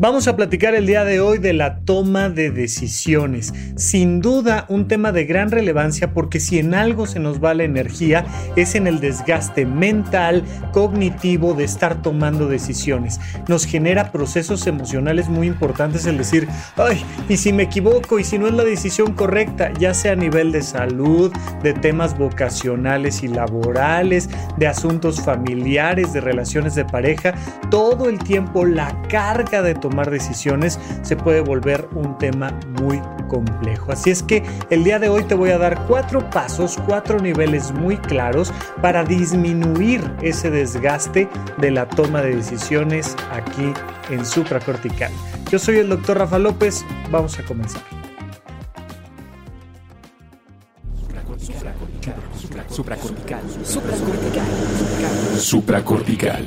Vamos a platicar el día de hoy de la toma de decisiones. Sin duda un tema de gran relevancia porque si en algo se nos va la energía es en el desgaste mental, cognitivo de estar tomando decisiones. Nos genera procesos emocionales muy importantes el decir, ay, y si me equivoco y si no es la decisión correcta, ya sea a nivel de salud, de temas vocacionales y laborales, de asuntos familiares, de relaciones de pareja, todo el tiempo la carga de tomar decisiones se puede volver un tema muy complejo. Así es que el día de hoy te voy a dar cuatro pasos, cuatro niveles muy claros para disminuir ese desgaste de la toma de decisiones aquí en supracortical. Yo soy el doctor Rafa López, vamos a comenzar. Supracortical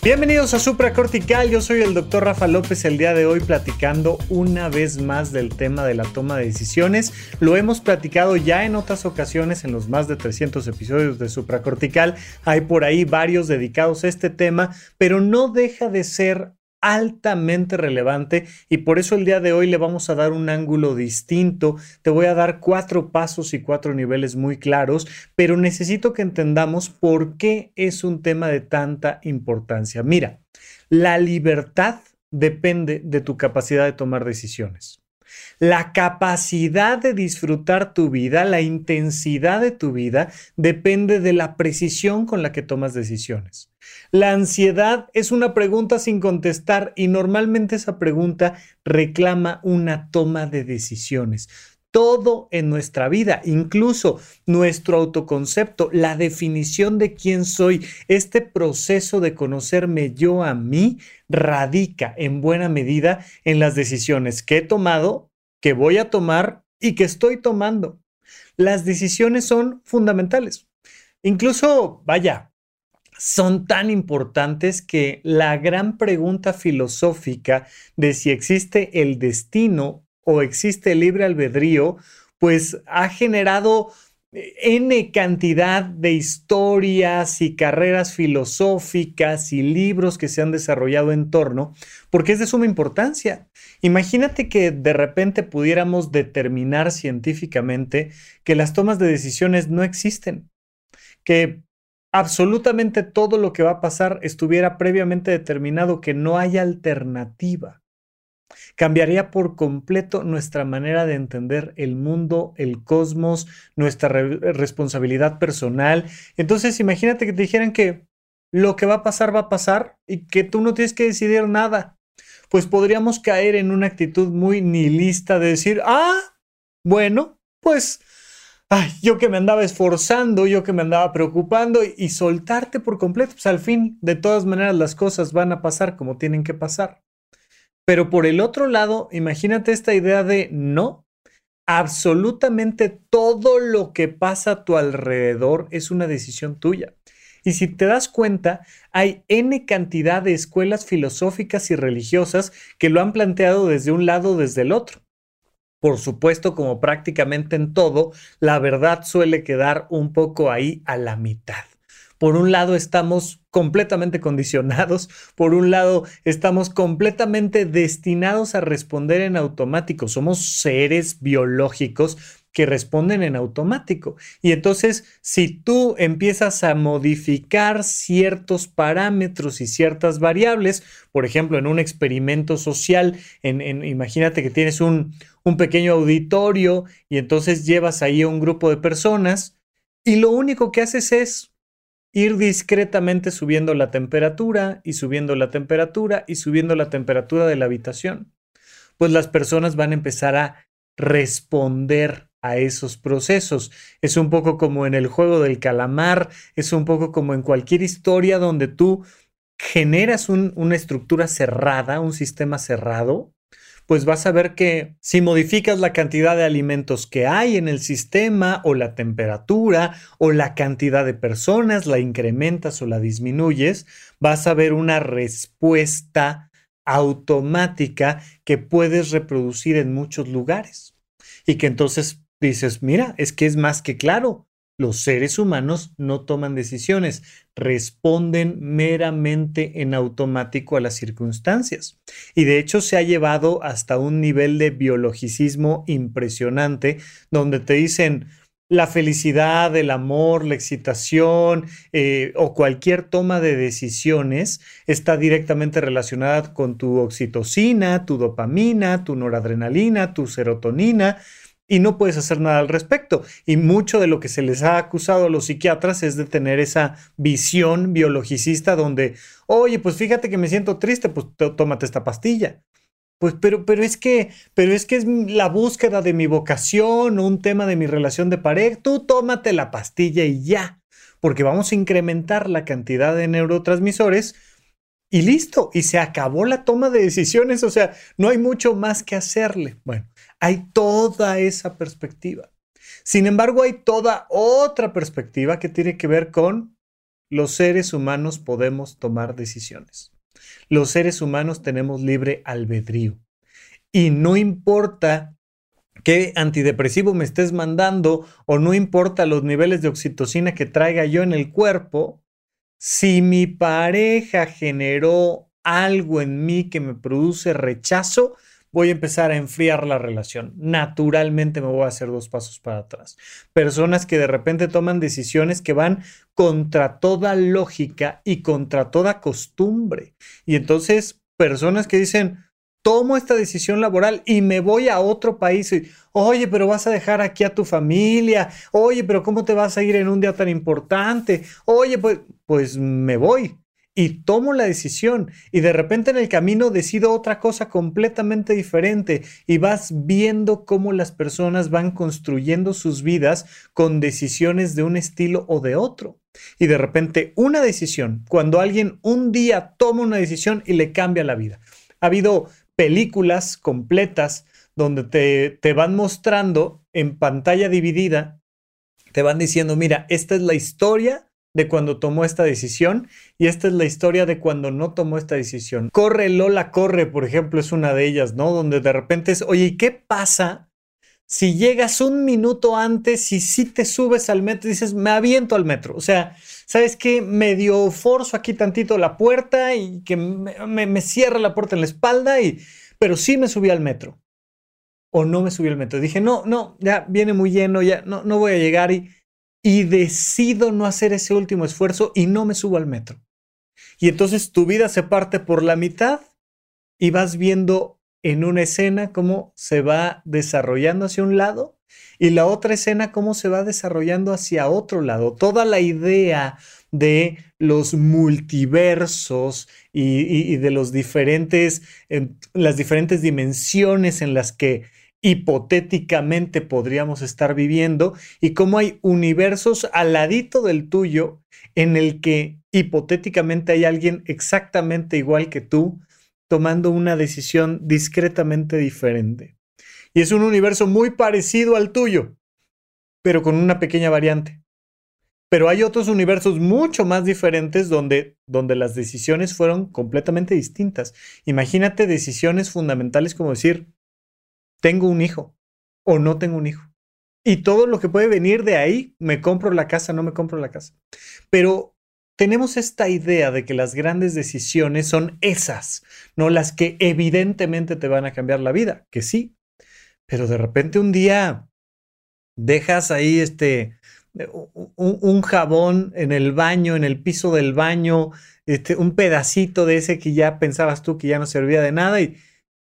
Bienvenidos a Supra Cortical, yo soy el doctor Rafa López el día de hoy platicando una vez más del tema de la toma de decisiones. Lo hemos platicado ya en otras ocasiones en los más de 300 episodios de Supra Cortical. Hay por ahí varios dedicados a este tema, pero no deja de ser altamente relevante y por eso el día de hoy le vamos a dar un ángulo distinto. Te voy a dar cuatro pasos y cuatro niveles muy claros, pero necesito que entendamos por qué es un tema de tanta importancia. Mira, la libertad depende de tu capacidad de tomar decisiones. La capacidad de disfrutar tu vida, la intensidad de tu vida, depende de la precisión con la que tomas decisiones. La ansiedad es una pregunta sin contestar y normalmente esa pregunta reclama una toma de decisiones. Todo en nuestra vida, incluso nuestro autoconcepto, la definición de quién soy, este proceso de conocerme yo a mí, radica en buena medida en las decisiones que he tomado, que voy a tomar y que estoy tomando. Las decisiones son fundamentales. Incluso, vaya, son tan importantes que la gran pregunta filosófica de si existe el destino o existe el libre albedrío, pues ha generado eh, N cantidad de historias y carreras filosóficas y libros que se han desarrollado en torno, porque es de suma importancia. Imagínate que de repente pudiéramos determinar científicamente que las tomas de decisiones no existen, que absolutamente todo lo que va a pasar estuviera previamente determinado, que no hay alternativa. Cambiaría por completo nuestra manera de entender el mundo, el cosmos, nuestra responsabilidad personal. Entonces, imagínate que te dijeran que lo que va a pasar va a pasar y que tú no tienes que decidir nada. Pues podríamos caer en una actitud muy nihilista de decir, ah, bueno, pues ay, yo que me andaba esforzando, yo que me andaba preocupando y, soltarte por completo, pues al fin, de todas maneras, las cosas van a pasar como tienen que pasar. Pero por el otro lado, imagínate esta idea de no, absolutamente todo lo que pasa a tu alrededor es una decisión tuya. Y si te das cuenta, hay N cantidad de escuelas filosóficas y religiosas que lo han planteado desde un lado o desde el otro. Por supuesto, como prácticamente en todo, la verdad suele quedar un poco ahí a la mitad. Por un lado estamos completamente condicionados, por un lado estamos completamente destinados a responder en automático. Somos seres biológicos que responden en automático. Y entonces, si tú empiezas a modificar ciertos parámetros y ciertas variables, por ejemplo, en un experimento social, en, imagínate que tienes un, un pequeño auditorio y entonces llevas ahí a un grupo de personas y lo único que haces es ir discretamente subiendo la temperatura y subiendo la temperatura y subiendo la temperatura de la habitación. Pues las personas van a empezar a responder a esos procesos. Es un poco como en el juego del calamar, es un poco como en cualquier historia donde tú generas una estructura cerrada, un sistema cerrado, pues vas a ver que si modificas la cantidad de alimentos que hay en el sistema o la temperatura o la cantidad de personas, la incrementas o la disminuyes, vas a ver una respuesta automática que puedes reproducir en muchos lugares. Y que entonces dices, mira, es que es más que claro, los seres humanos no toman decisiones, responden meramente en automático a las circunstancias. Y de hecho se ha llevado hasta un nivel de biologicismo impresionante, donde te dicen la felicidad, el amor, la excitación eh, o cualquier toma de decisiones está directamente relacionada con tu oxitocina, tu dopamina, tu noradrenalina, tu serotonina y no puedes hacer nada al respecto. Y mucho de lo que se les ha acusado a los psiquiatras es de tener esa visión biologicista donde, oye, pues fíjate que me siento triste, pues tómate esta pastilla. Pues, pero, pero es que, pero es que es la búsqueda de mi vocación, un tema de mi relación de pareja. Tú tómate la pastilla y ya, porque vamos a incrementar la cantidad de neurotransmisores y listo. Y se acabó la toma de decisiones. O sea, no hay mucho más que hacerle. Bueno, hay toda esa perspectiva. Sin embargo, hay toda otra perspectiva que tiene que ver con los seres humanos podemos tomar decisiones. Los seres humanos tenemos libre albedrío. Y no importa qué antidepresivo me estés mandando o no importa los niveles de oxitocina que traiga yo en el cuerpo, si mi pareja generó algo en mí que me produce rechazo, voy a empezar a enfriar la relación. Naturalmente me voy a hacer dos pasos para atrás. Personas que de repente toman decisiones que van contra toda lógica y contra toda costumbre. Y entonces, personas que dicen, tomo esta decisión laboral y me voy a otro país. Oye, pero vas a dejar aquí a tu familia. Oye, pero ¿cómo te vas a ir en un día tan importante? Oye, pues, pues me voy y tomo la decisión y de repente en el camino decido otra cosa completamente diferente y vas viendo cómo las personas van construyendo sus vidas con decisiones de un estilo o de otro. Y de repente una decisión, cuando alguien un día toma una decisión y le cambia la vida. Ha habido películas completas donde te, te van mostrando en pantalla dividida, te van diciendo, mira, esta es la historia de cuando tomó esta decisión y esta es la historia de cuando no tomó esta decisión. Corre Lola, corre, por ejemplo, es una de ellas, ¿no? Donde de repente es, oye, ¿y qué pasa si llegas un minuto antes y si te subes al metro y dices, me aviento al metro? O sea, ¿sabes qué? Medio forzo aquí tantito la puerta y que me, me cierra la puerta en la espalda, y, pero sí me subí al metro. O no me subí al metro. Dije, no, no, ya viene muy lleno, ya no, no voy a llegar y y decido no hacer ese último esfuerzo y no me subo al metro. Y entonces tu vida se parte por la mitad y vas viendo en una escena cómo se va desarrollando hacia un lado y la otra escena cómo se va desarrollando hacia otro lado. Toda la idea de los multiversos y, de los diferentes, las diferentes dimensiones en las que hipotéticamente podríamos estar viviendo y cómo hay universos al ladito del tuyo en el que hipotéticamente hay alguien exactamente igual que tú tomando una decisión discretamente diferente. Y es un universo muy parecido al tuyo, pero con una pequeña variante. Pero hay otros universos mucho más diferentes donde, donde las decisiones fueron completamente distintas. Imagínate decisiones fundamentales como decir, tengo un hijo o no tengo un hijo. Y todo lo que puede venir de ahí, me compro la casa, no me compro la casa. Pero tenemos esta idea de que las grandes decisiones son esas, no las que evidentemente te van a cambiar la vida, que sí. Pero de repente un día dejas ahí este un, jabón en el baño, en el piso del baño, este, un pedacito de ese que ya pensabas tú que ya no servía de nada y,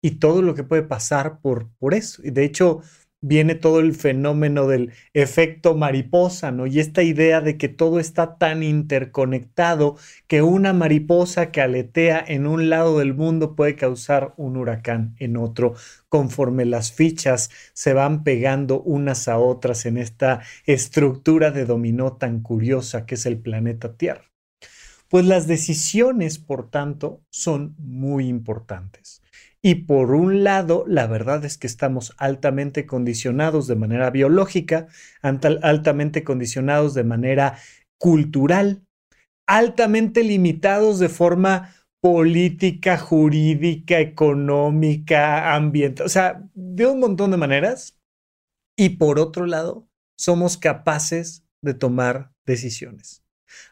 y todo lo que puede pasar por, por eso. Y de hecho, viene todo el fenómeno del efecto mariposa, ¿no? Y esta idea de que todo está tan interconectado que una mariposa que aletea en un lado del mundo puede causar un huracán en otro, conforme las fichas se van pegando unas a otras en esta estructura de dominó tan curiosa que es el planeta Tierra. Pues las decisiones, por tanto, son muy importantes. Y por un lado, la verdad es que estamos altamente condicionados de manera biológica, altamente condicionados de manera cultural, altamente limitados de forma política, jurídica, económica, ambiental, o sea, de un montón de maneras. Y por otro lado, somos capaces de tomar decisiones.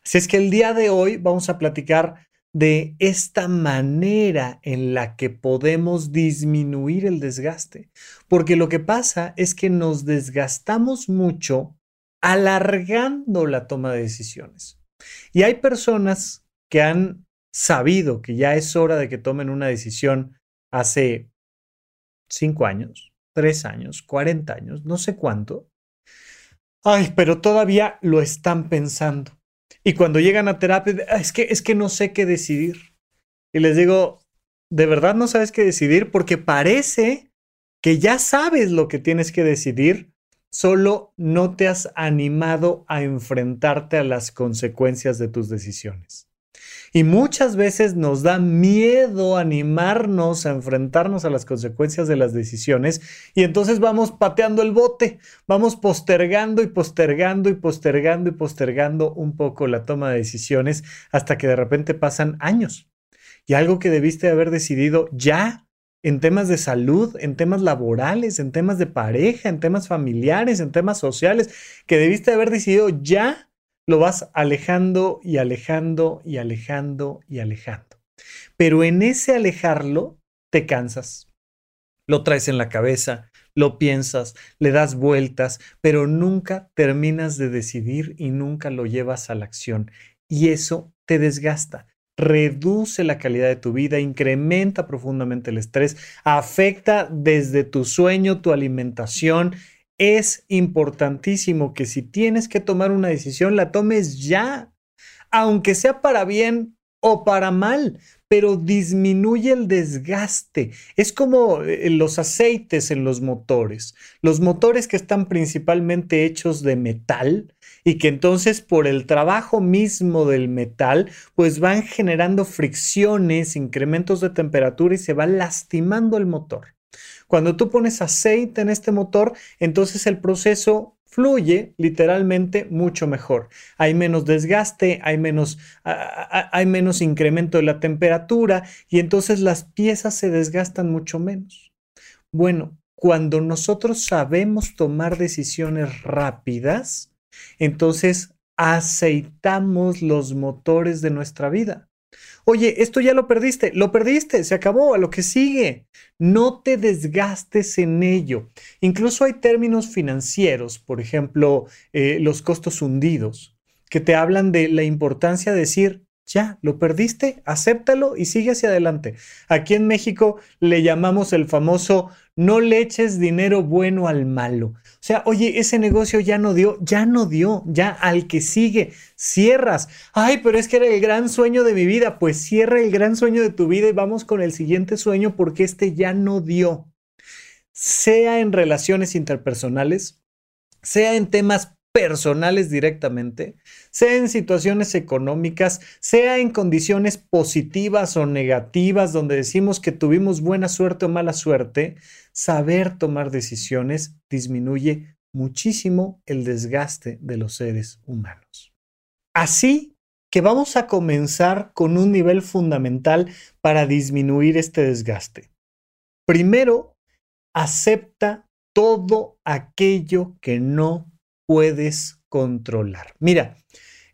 Así es que el día de hoy vamos a platicar de esta manera en la que podemos disminuir el desgaste. Porque lo que pasa es que nos desgastamos mucho alargando la toma de decisiones. Y hay personas que han sabido que ya es hora de que tomen una decisión hace cinco años, tres años, cuarenta años, no sé cuánto. Ay, pero todavía lo están pensando. Y cuando llegan a terapia, es que, es que no sé qué decidir. Y les digo, ¿de verdad no sabes qué decidir? Porque parece que ya sabes lo que tienes que decidir, solo no te has animado a enfrentarte a las consecuencias de tus decisiones. Y muchas veces nos da miedo animarnos a enfrentarnos a las consecuencias de las decisiones y entonces vamos pateando el bote, vamos postergando y postergando y postergando y postergando un poco la toma de decisiones hasta que de repente pasan años. Y algo que debiste haber decidido ya en temas de salud, en temas laborales, en temas de pareja, en temas familiares, en temas sociales, que debiste haber decidido ya lo vas alejando y alejando y alejando y alejando. Pero en ese alejarlo te cansas. Lo traes en la cabeza, lo piensas, le das vueltas, pero nunca terminas de decidir y nunca lo llevas a la acción. Y eso te desgasta reduce la calidad de tu vida, incrementa profundamente el estrés, afecta desde tu sueño, tu alimentación es importantísimo que si tienes que tomar una decisión, la tomes ya, aunque sea para bien o para mal, pero disminuye el desgaste. Es como eh, los aceites en los motores. Los motores que están principalmente hechos de metal y que entonces por el trabajo mismo del metal, pues van generando fricciones, incrementos de temperatura y se va lastimando el motor. Cuando tú pones aceite en este motor, entonces el proceso fluye literalmente mucho mejor. Hay menos desgaste, hay menos, hay menos incremento de la temperatura y entonces las piezas se desgastan mucho menos. Bueno, cuando nosotros sabemos tomar decisiones rápidas, entonces aceitamos los motores de nuestra vida. Oye, esto ya lo perdiste, lo perdiste, se acabó, a lo que sigue. No te desgastes en ello. Incluso hay términos financieros, por ejemplo, eh, los costos hundidos, que te hablan de la importancia de decir, ya, lo perdiste, acéptalo y sigue hacia adelante. Aquí en México le llamamos el famoso no le eches dinero bueno al malo. O sea, oye, ese negocio ya no dio, ya no dio, ya al que sigue, cierras. Ay, pero es que era el gran sueño de mi vida. Pues cierra el gran sueño de tu vida y vamos con el siguiente sueño porque este ya no dio. Sea en relaciones interpersonales, sea en temas personales directamente, sea en situaciones económicas, sea en condiciones positivas o negativas donde decimos que tuvimos buena suerte o mala suerte, saber tomar decisiones disminuye muchísimo el desgaste de los seres humanos. Así que vamos a comenzar con un nivel fundamental para disminuir este desgaste. Primero, acepta todo aquello que no puedes controlar. Mira,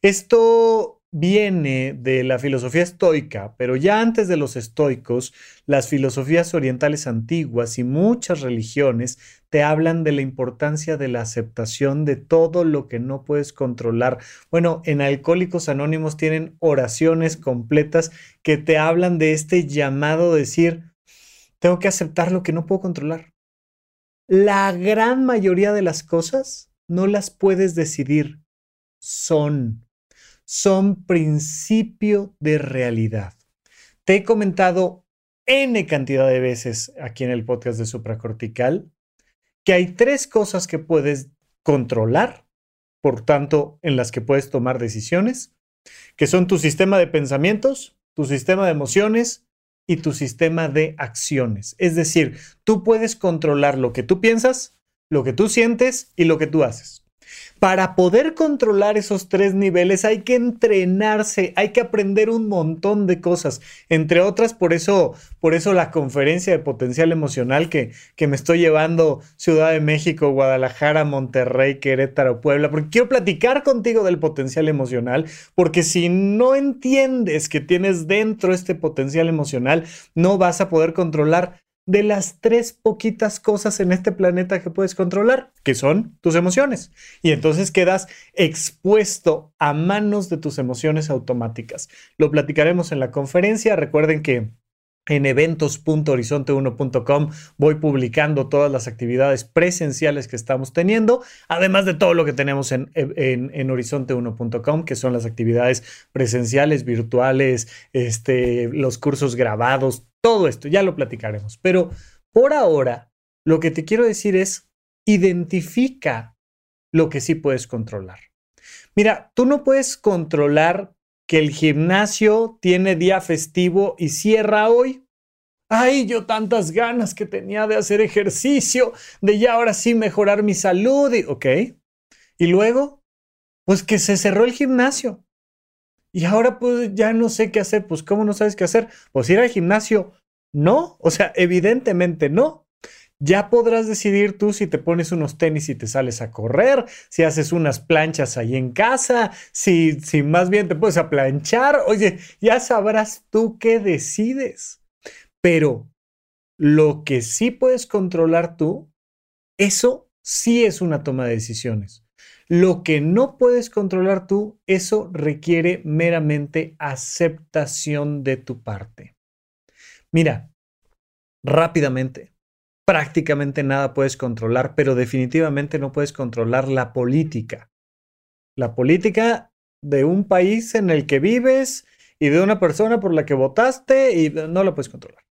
esto viene de la filosofía estoica, pero ya antes de los estoicos, las filosofías orientales antiguas y muchas religiones te hablan de la importancia de la aceptación de todo lo que no puedes controlar. Bueno, en Alcohólicos Anónimos tienen oraciones completas que te hablan de este llamado decir, tengo que aceptar lo que no puedo controlar. La gran mayoría de las cosas no las puedes decidir, son, son principio de realidad. Te he comentado N cantidad de veces aquí en el podcast de supracortical que hay tres cosas que puedes controlar, por tanto, en las que puedes tomar decisiones. que son tu sistema de pensamientos, tu sistema de emociones y tu sistema de acciones. Es decir, tú puedes controlar lo que tú piensas, lo que tú sientes y lo que tú haces. Para poder controlar esos tres niveles hay que entrenarse, hay que aprender un montón de cosas, entre otras por eso, por eso la conferencia de potencial emocional que, que me estoy llevando Ciudad de México, Guadalajara, Monterrey, Querétaro, Puebla, porque quiero platicar contigo del potencial emocional, porque si no entiendes que tienes dentro este potencial emocional, no vas a poder controlar de las tres poquitas cosas en este planeta que puedes controlar, que son tus emociones. Y entonces quedas expuesto a manos de tus emociones automáticas. Lo platicaremos en la conferencia. Recuerden que en eventos.horizonte1.com voy publicando todas las actividades presenciales que estamos teniendo, además de todo lo que tenemos en, en, en horizonte1.com, que son las actividades presenciales, virtuales, este, los cursos grabados, todo esto, ya lo platicaremos. Pero por ahora, lo que te quiero decir es, identifica lo que sí puedes controlar. Mira, tú no puedes controlar que el gimnasio tiene día festivo y cierra hoy. Ay, yo tantas ganas que tenía de hacer ejercicio, de ya ahora sí mejorar mi salud. Y, ok. Y luego, pues que se cerró el gimnasio. Y ahora pues ya no sé qué hacer. Pues ¿cómo no sabes qué hacer? Pues ir al gimnasio. No, o sea, evidentemente no. Ya podrás decidir tú si te pones unos tenis y te sales a correr, si haces unas planchas ahí en casa, si, si más bien te puedes a planchar. Oye, ya sabrás tú qué decides. Pero lo que sí puedes controlar tú, eso sí es una toma de decisiones. Lo que no puedes controlar tú, eso requiere meramente aceptación de tu parte. Mira, rápidamente, prácticamente nada puedes controlar, pero definitivamente no puedes controlar la política. La política de un país en el que vives y de una persona por la que votaste y no la puedes controlar.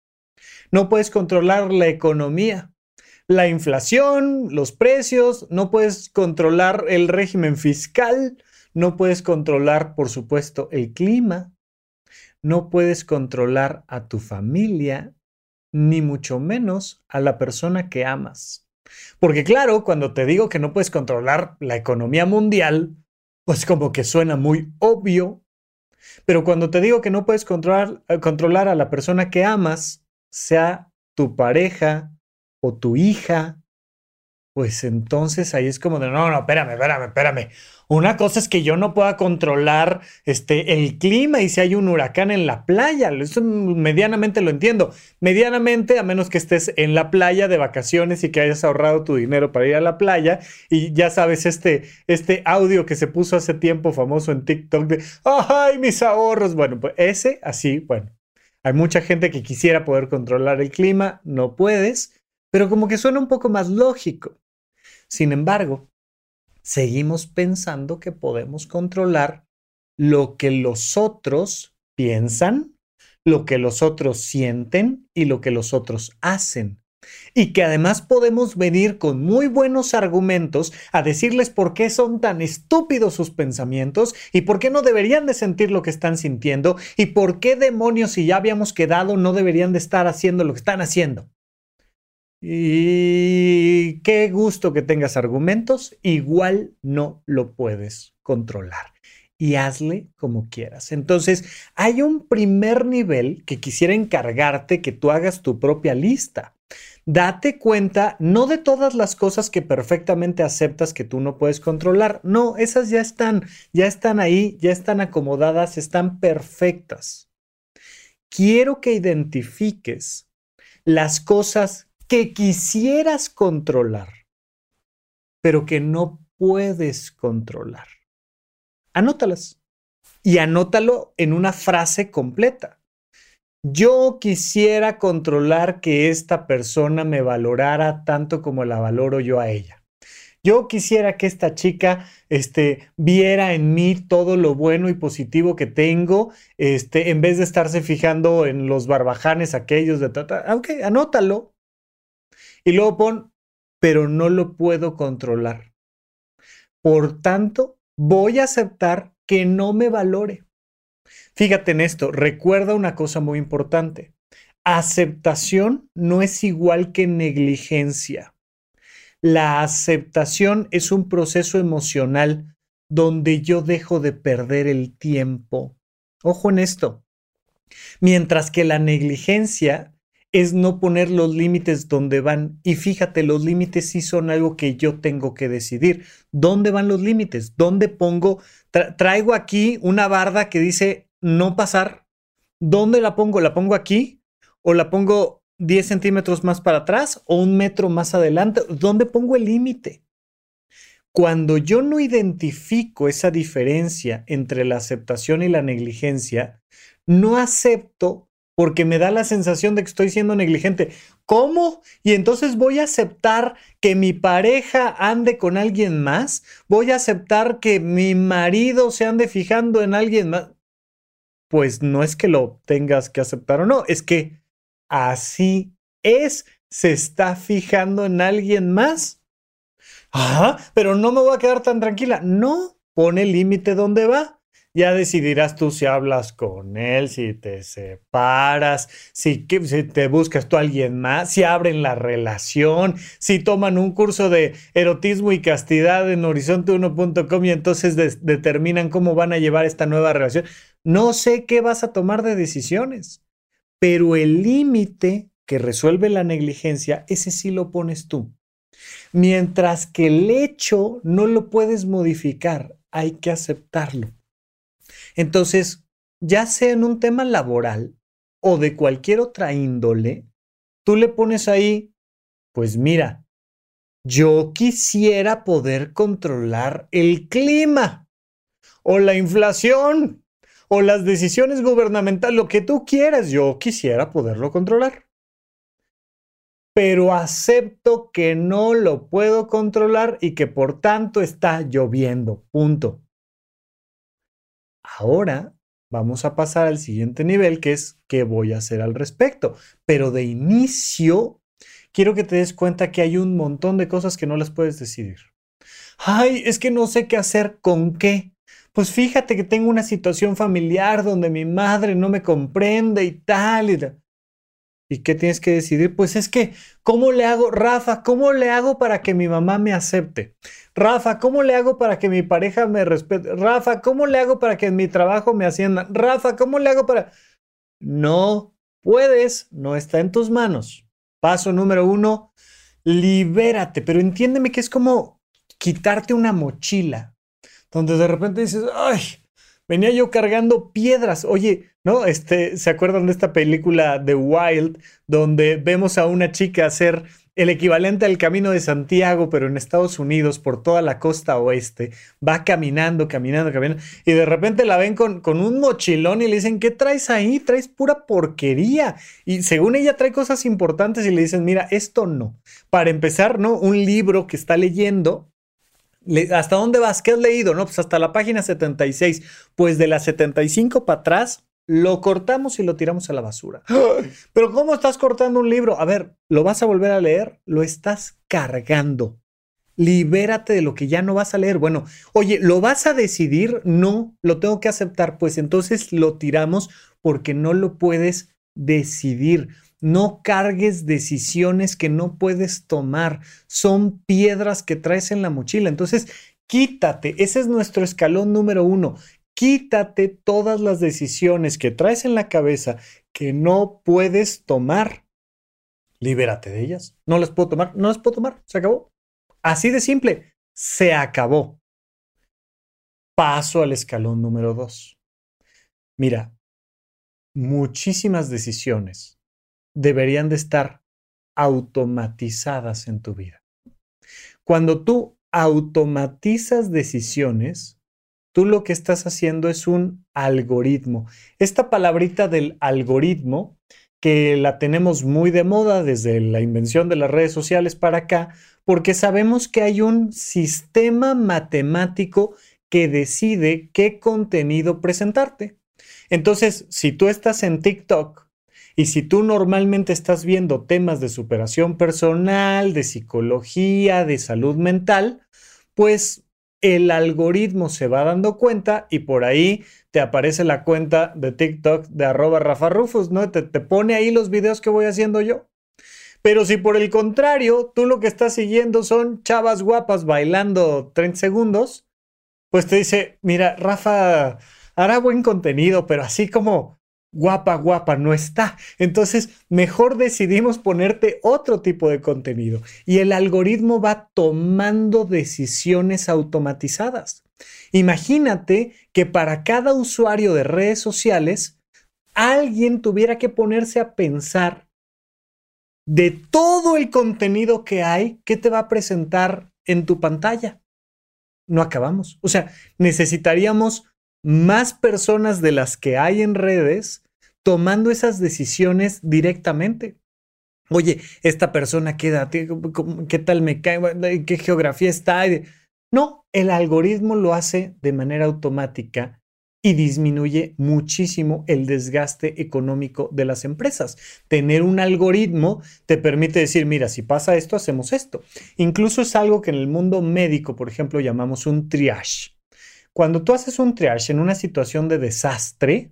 No puedes controlar la economía la inflación, los precios, no puedes controlar el régimen fiscal, no puedes controlar, por supuesto, el clima, no puedes controlar a tu familia, ni mucho menos a la persona que amas. Porque claro, cuando te digo que no puedes controlar la economía mundial, pues como que suena muy obvio. Pero cuando te digo que no puedes controlar, eh, controlar a la persona que amas, sea tu pareja, o tu hija, pues entonces ahí es como de, no, no, espérame, espérame, espérame. Una cosa es que yo no pueda controlar este, el clima y si hay un huracán en la playa, eso medianamente lo entiendo. Medianamente, a menos que estés en la playa de vacaciones y que hayas ahorrado tu dinero para ir a la playa y ya sabes este, este audio que se puso hace tiempo famoso en TikTok de, ay, mis ahorros. Bueno, pues ese así, bueno. Hay mucha gente que quisiera poder controlar el clima, no puedes pero como que suena un poco más lógico. Sin embargo, seguimos pensando que podemos controlar lo que los otros piensan, lo que los otros sienten y lo que los otros hacen. Y que además podemos venir con muy buenos argumentos a decirles por qué son tan estúpidos sus pensamientos y por qué no deberían de sentir lo que están sintiendo y por qué demonios si ya habíamos quedado no deberían de estar haciendo lo que están haciendo. Y qué gusto que tengas argumentos, igual no lo puedes controlar. Y hazle como quieras. Entonces, hay un primer nivel que quisiera encargarte que tú hagas tu propia lista. Date cuenta no de todas las cosas que perfectamente aceptas que tú no puedes controlar. No, esas ya están, ya están ahí, ya están acomodadas, están perfectas. Quiero que identifiques las cosas que quisieras controlar, pero que no puedes controlar. Anótalas y anótalo en una frase completa. Yo quisiera controlar que esta persona me valorara tanto como la valoro yo a ella. Yo quisiera que esta chica este, viera en mí todo lo bueno y positivo que tengo, este, en vez de estarse fijando en los barbajanes aquellos de... Aunque anótalo, y luego pon, pero no lo puedo controlar. Por tanto, voy a aceptar que no me valore. Fíjate en esto, recuerda una cosa muy importante. Aceptación no es igual que negligencia. La aceptación es un proceso emocional donde yo dejo de perder el tiempo. Ojo en esto. Mientras que la negligencia es no poner los límites donde van. Y fíjate, los límites sí son algo que yo tengo que decidir. ¿Dónde van los límites? ¿Dónde pongo? traigo aquí una barda que dice no pasar. ¿Dónde la pongo? ¿La pongo aquí? ¿O la pongo 10 centímetros más para atrás? ¿O un metro más adelante? ¿Dónde pongo el límite? Cuando yo no identifico esa diferencia entre la aceptación y la negligencia, no acepto porque me da la sensación de que estoy siendo negligente. ¿Cómo? Y entonces voy a aceptar que mi pareja ande con alguien más. Voy a aceptar que mi marido se ande fijando en alguien más. Pues no es que lo tengas que aceptar o no, es que así es. Se está fijando en alguien más. Ah, pero no me voy a quedar tan tranquila. No, pone límite donde va. Ya decidirás tú si hablas con él, si te separas, si, te buscas tú a alguien más, si abren la relación, si toman un curso de erotismo y castidad en horizonte1.com y entonces determinan cómo van a llevar esta nueva relación. No sé qué vas a tomar de decisiones, pero el límite que resuelve la negligencia, ese sí lo pones tú. Mientras que el hecho no lo puedes modificar, hay que aceptarlo. Entonces, ya sea en un tema laboral o de cualquier otra índole, tú le pones ahí, pues mira, yo quisiera poder controlar el clima o la inflación o las decisiones gubernamentales, lo que tú quieras, yo quisiera poderlo controlar. Pero acepto que no lo puedo controlar y que por tanto está lloviendo. Punto. Ahora vamos a pasar al siguiente nivel, que es qué voy a hacer al respecto. Pero de inicio, quiero que te des cuenta que hay un montón de cosas que no las puedes decidir. Ay, es que no sé qué hacer con qué. Pues fíjate que tengo una situación familiar donde mi madre no me comprende y tal. Y tal. ¿Y qué tienes que decidir? Pues es que, ¿cómo le hago, Rafa? ¿Cómo le hago para que mi mamá me acepte? Rafa, ¿cómo le hago para que mi pareja me respete? Rafa, ¿cómo le hago para que en mi trabajo me asciendan? Rafa, ¿cómo le hago para...? No puedes, no está en tus manos. Paso número uno, libérate, pero entiéndeme que es como quitarte una mochila, donde de repente dices, ay, venía yo cargando piedras. Oye, ¿no? Este, ¿se acuerdan de esta película The Wild, donde vemos a una chica hacer el equivalente al Camino de Santiago, pero en Estados Unidos, por toda la costa oeste, va caminando, caminando, caminando, y de repente la ven con, con un mochilón y le dicen, ¿qué traes ahí? Traes pura porquería. Y según ella trae cosas importantes y le dicen, mira, esto no. Para empezar, ¿no? Un libro que está leyendo ¿Hasta dónde vas? ¿Qué has leído? No, pues hasta la página 76. Pues de la 75 para atrás, lo cortamos y lo tiramos a la basura. Pero ¿cómo estás cortando un libro? A ver, ¿lo vas a volver a leer? Lo estás cargando. Libérate de lo que ya no vas a leer. Bueno, oye, ¿lo vas a decidir? No, lo tengo que aceptar. Pues entonces lo tiramos porque no lo puedes decidir. No cargues decisiones que no puedes tomar. Son piedras que traes en la mochila. Entonces, quítate. Ese es nuestro escalón número uno. Quítate todas las decisiones que traes en la cabeza que no puedes tomar. Libérate de ellas. No las puedo tomar. No las puedo tomar. Se acabó. Así de simple. Se acabó. Paso al escalón número dos. Mira, muchísimas decisiones deberían de estar automatizadas en tu vida. Cuando tú automatizas decisiones, tú lo que estás haciendo es un algoritmo. Esta palabrita del algoritmo, que la tenemos muy de moda desde la invención de las redes sociales para acá, porque sabemos que hay un sistema matemático que decide qué contenido presentarte. Entonces, si tú estás en TikTok y si tú normalmente estás viendo temas de superación personal, de psicología, de salud mental, pues el algoritmo se va dando cuenta y por ahí te aparece la cuenta de TikTok de arroba Rafa Rufus, ¿no? Te, te pone ahí los videos que voy haciendo yo. Pero si por el contrario, tú lo que estás siguiendo son chavas guapas bailando 30 segundos, pues te dice, mira, Rafa hará buen contenido, pero así como guapa, guapa no está. Entonces, mejor decidimos ponerte otro tipo de contenido y el algoritmo va tomando decisiones automatizadas. Imagínate que para cada usuario de redes sociales, alguien tuviera que ponerse a pensar de todo el contenido que hay, ¿qué te va a presentar en tu pantalla? No acabamos. O sea, necesitaríamos más personas de las que hay en redes tomando esas decisiones directamente. Oye, esta persona queda, ¿qué tal me cae? ¿Qué geografía está? No, el algoritmo lo hace de manera automática y disminuye muchísimo el desgaste económico de las empresas. Tener un algoritmo te permite decir, mira, si pasa esto, hacemos esto. Incluso es algo que en el mundo médico, por ejemplo, llamamos un triage. Cuando tú haces un triage en una situación de desastre,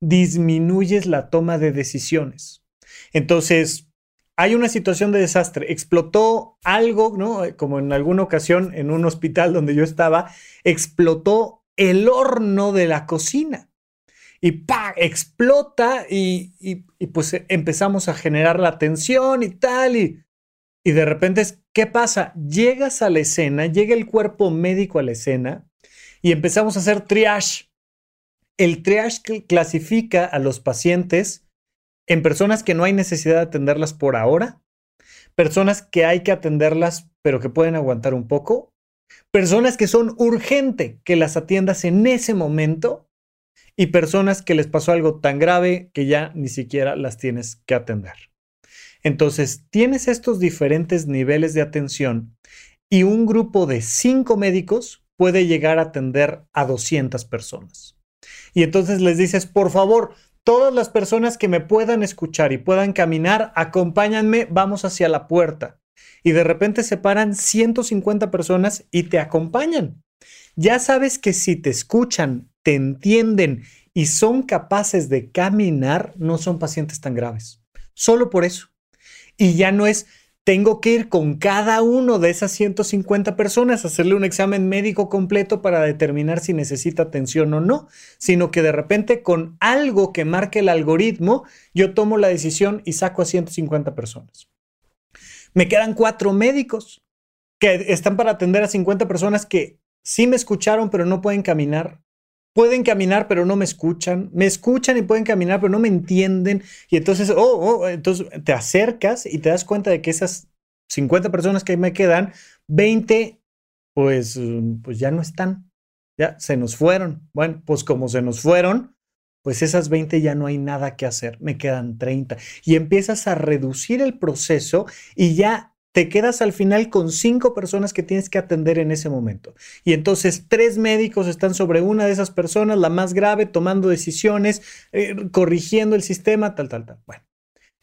disminuyes la toma de decisiones. Entonces, hay una situación de desastre, explotó algo, ¿no? Como en alguna ocasión en un hospital donde yo estaba, explotó el horno de la cocina. Y ¡pa! explota y, pues empezamos a generar la tensión y tal. Y, y de repente, ¿qué pasa? Llegas a la escena, llega el cuerpo médico a la escena y empezamos a hacer triage. El triage clasifica a los pacientes en personas que no hay necesidad de atenderlas por ahora, personas que hay que atenderlas pero que pueden aguantar un poco Personas que son urgente que las atiendas en ese momento y personas que les pasó algo tan grave que ya ni siquiera las tienes que atender. Entonces, tienes estos diferentes niveles de atención y un grupo de cinco médicos puede llegar a atender a 200 personas. Y entonces les dices, por favor, todas las personas que me puedan escuchar y puedan caminar, acompáñenme, vamos hacia la puerta y de repente se paran 150 personas y te acompañan. Ya sabes que si te escuchan, te entienden y son capaces de caminar, no son pacientes tan graves. Solo por eso. Y ya no es, tengo que ir con cada uno de esas 150 personas a hacerle un examen médico completo para determinar si necesita atención o no, sino que de repente con algo que marque el algoritmo, yo tomo la decisión y saco a 150 personas. Me quedan cuatro médicos que están para atender a 50 personas que sí me escucharon, pero no pueden caminar. Pueden caminar, pero no me escuchan. Me escuchan y pueden caminar, pero no me entienden. Y entonces, oh, oh, entonces te acercas y te das cuenta de que esas 50 personas que me quedan, 20, pues, pues ya no están. Ya se nos fueron. Bueno, pues como se nos fueron, pues esas 20 ya no hay nada que hacer, me quedan 30. Y empiezas a reducir el proceso y ya te quedas al final con cinco personas que tienes que atender en ese momento. Y entonces tres médicos están sobre una de esas personas, la más grave, tomando decisiones, eh, corrigiendo el sistema, tal, tal, tal. Bueno,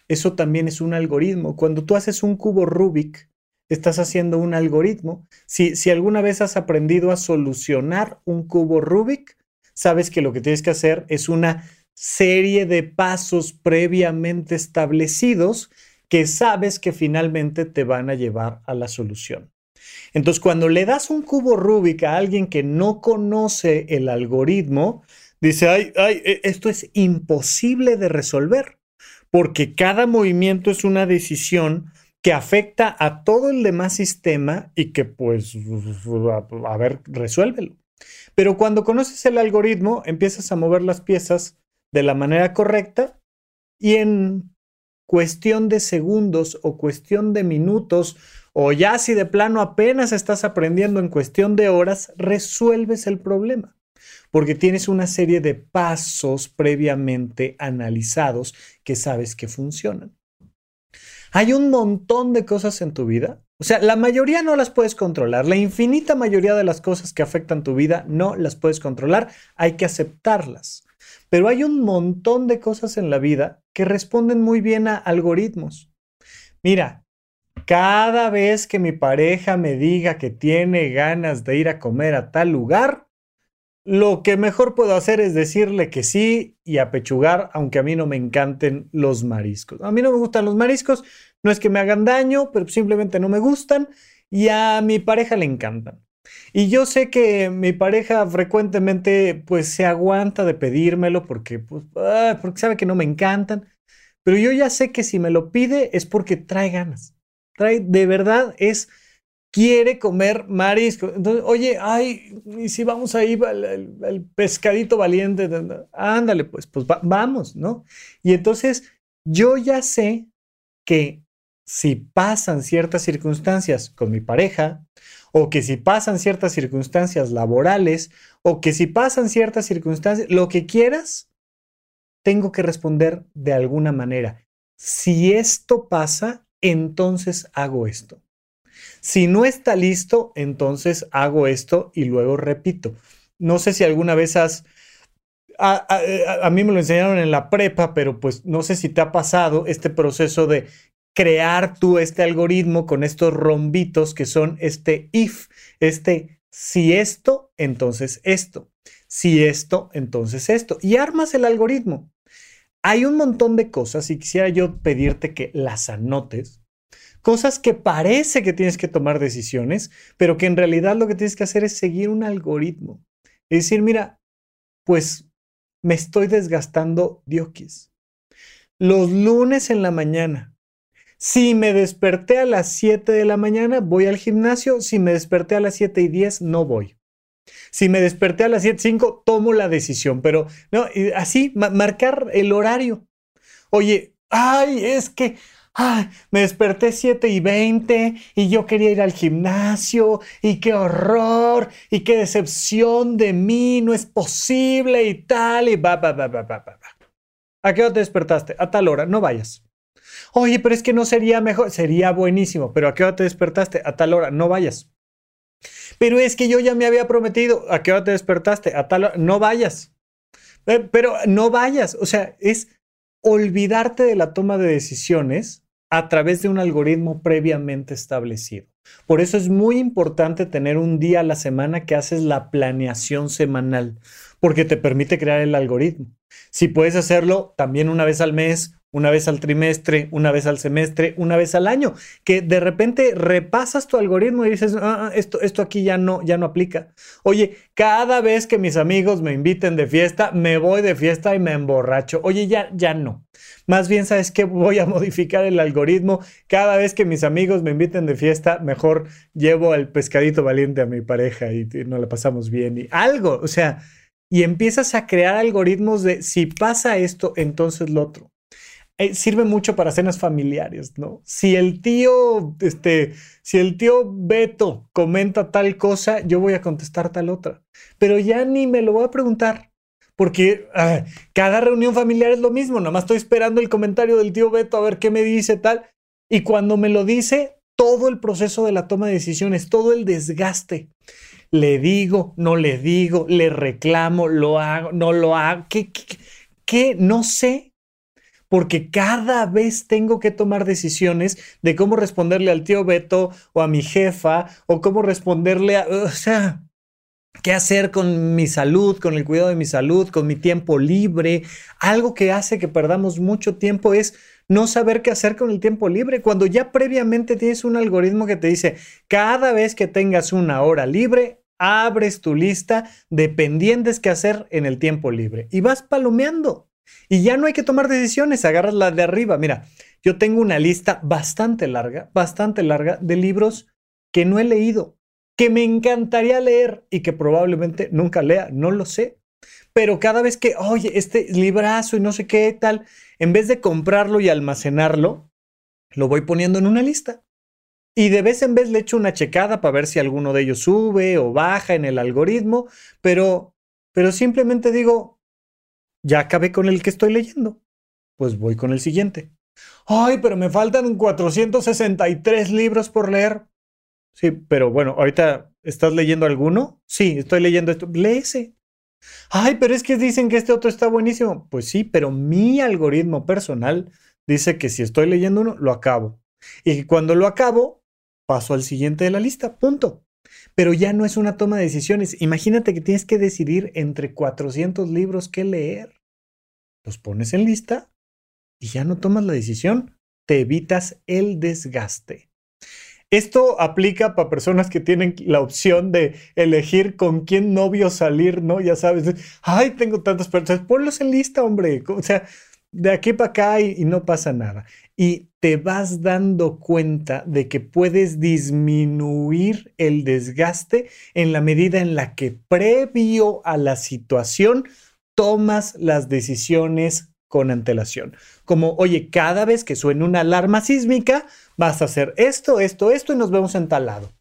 eso también es un algoritmo. Cuando tú haces un cubo Rubik, estás haciendo un algoritmo. Si, si alguna vez has aprendido a solucionar un cubo Rubik, sabes que lo que tienes que hacer es una serie de pasos previamente establecidos que sabes que finalmente te van a llevar a la solución. Entonces, cuando le das un cubo Rubik a alguien que no conoce el algoritmo, dice, ay, ay, e, esto es imposible de resolver, porque cada movimiento es una decisión que afecta a todo el demás sistema y que pues, a ver, resuélvelo. Pero cuando conoces el algoritmo, empiezas a mover las piezas de la manera correcta y en cuestión de segundos o cuestión de minutos o ya si de plano apenas estás aprendiendo en cuestión de horas, resuelves el problema. Porque tienes una serie de pasos previamente analizados que sabes que funcionan. Hay un montón de cosas en tu vida o sea, la mayoría no las puedes controlar. La infinita mayoría de las cosas que afectan tu vida no las puedes controlar. Hay que aceptarlas. Pero hay un montón de cosas en la vida que responden muy bien a algoritmos. Mira, cada vez que mi pareja me diga que tiene ganas de ir a comer a tal lugar, lo que mejor puedo hacer es decirle que sí y apechugar, aunque a mí no me encanten los mariscos. A mí no me gustan los mariscos, no es que me hagan daño, pero simplemente no me gustan y a mi pareja le encantan. Y yo sé que mi pareja frecuentemente pues se aguanta de pedírmelo porque, pues, ah, porque sabe que no me encantan, pero yo ya sé que si me lo pide es porque trae ganas. Trae, de verdad es quiere comer marisco. Entonces, oye, ay, y si vamos ahí al, pescadito valiente, ándale, pues, pues vamos, ¿no? Y entonces yo ya sé que si pasan ciertas circunstancias con mi pareja, o que si pasan ciertas circunstancias laborales, o que si pasan ciertas circunstancias, lo que quieras, tengo que responder de alguna manera. Si esto pasa, entonces hago esto. Si no está listo, entonces hago esto y luego repito. No sé si alguna vez has... A, mí me lo enseñaron en la prepa, pero pues no sé si te ha pasado este proceso de crear tú este algoritmo con estos rombitos que son este if, este si esto, entonces esto. Si esto, entonces esto. Y armas el algoritmo. Hay un montón de cosas y quisiera yo pedirte que las anotes cosas que parece que tienes que tomar decisiones, pero que en realidad lo que tienes que hacer es seguir un algoritmo. Es decir, mira, pues me estoy desgastando diokis. Los lunes en la mañana. Si me desperté a las 7 de la mañana, voy al gimnasio. Si me desperté a las 7 y 10, no voy. Si me desperté a las 7 y 5, tomo la decisión. Pero no, así, marcar el horario. Oye, ay, es que me desperté 7 y 20 y yo quería ir al gimnasio y qué horror y qué decepción de mí, no es posible y tal y va, va, va, va, va, va. ¿A qué hora te despertaste? A tal hora, no vayas. Oye, pero es que no sería mejor, sería buenísimo, pero ¿a qué hora te despertaste? A tal hora, no vayas. Pero es que yo ya me había prometido, ¿a qué hora te despertaste? A tal hora, no vayas. Eh, pero no vayas, o sea, es olvidarte de la toma de decisiones a través de un algoritmo previamente establecido. Por eso es muy importante tener un día a la semana que haces la planeación semanal, porque te permite crear el algoritmo. Si puedes hacerlo también una vez al mes, una vez al trimestre, una vez al semestre, una vez al año, que de repente repasas tu algoritmo y dices, ah, ah, esto, esto aquí ya no, ya no aplica. Oye, cada vez que mis amigos me inviten de fiesta, me voy de fiesta y me emborracho. Oye, ya, ya no. Más bien, ¿sabes qué? Voy a modificar el algoritmo. Cada vez que mis amigos me inviten de fiesta, mejor llevo el pescadito valiente a mi pareja y, y nos la pasamos bien. Y algo, o sea, y empiezas a crear algoritmos de si pasa esto, entonces lo otro. Eh, sirve mucho para cenas familiares, ¿no? Si el tío, este, si el tío Beto comenta tal cosa, yo voy a contestar tal otra. Pero ya ni me lo voy a preguntar, porque ah, cada reunión familiar es lo mismo, nada más estoy esperando el comentario del tío Beto a ver qué me dice tal. Y cuando me lo dice, todo el proceso de la toma de decisiones, todo el desgaste. Le digo, no le digo, le reclamo, lo hago, no lo hago. ¿Qué, qué, qué? No sé porque cada vez tengo que tomar decisiones de cómo responderle al tío Beto o a mi jefa o cómo responderle a, o sea, qué hacer con mi salud, con el cuidado de mi salud, con mi tiempo libre. Algo que hace que perdamos mucho tiempo es no saber qué hacer con el tiempo libre, cuando ya previamente tienes un algoritmo que te dice, cada vez que tengas una hora libre, abres tu lista de pendientes que hacer en el tiempo libre y vas palomeando. Y ya no hay que tomar decisiones, agarras la de arriba. Mira, yo tengo una lista bastante larga, bastante larga de libros que no he leído, que me encantaría leer y que probablemente nunca lea, no lo sé. Pero cada vez que, oye, este librazo y no sé qué tal, en vez de comprarlo y almacenarlo, lo voy poniendo en una lista. Y de vez en vez le echo una checada para ver si alguno de ellos sube o baja en el algoritmo, pero, pero simplemente digo, ya acabé con el que estoy leyendo. Pues voy con el siguiente. Ay, pero me faltan 463 libros por leer. Sí, pero bueno, ahorita estás leyendo alguno. Sí, estoy leyendo esto. Léese. Ay, pero es que dicen que este otro está buenísimo. Pues sí, pero mi algoritmo personal dice que si estoy leyendo uno, lo acabo. Y cuando lo acabo, paso al siguiente de la lista, punto. Pero ya no es una toma de decisiones. Imagínate que tienes que decidir entre 400 libros que leer. Los pones en lista y ya no tomas la decisión. Te evitas el desgaste. Esto aplica para personas que tienen la opción de elegir con quién novio salir, ¿no? Ya sabes, ay, tengo tantas personas, ponlos en lista, hombre. O sea, de aquí para acá y, no pasa nada. Y te vas dando cuenta de que puedes disminuir el desgaste en la medida en la que previo a la situación tomas las decisiones con antelación. Como, oye, cada vez que suene una alarma sísmica, vas a hacer esto, esto, esto y nos vemos en tal lado.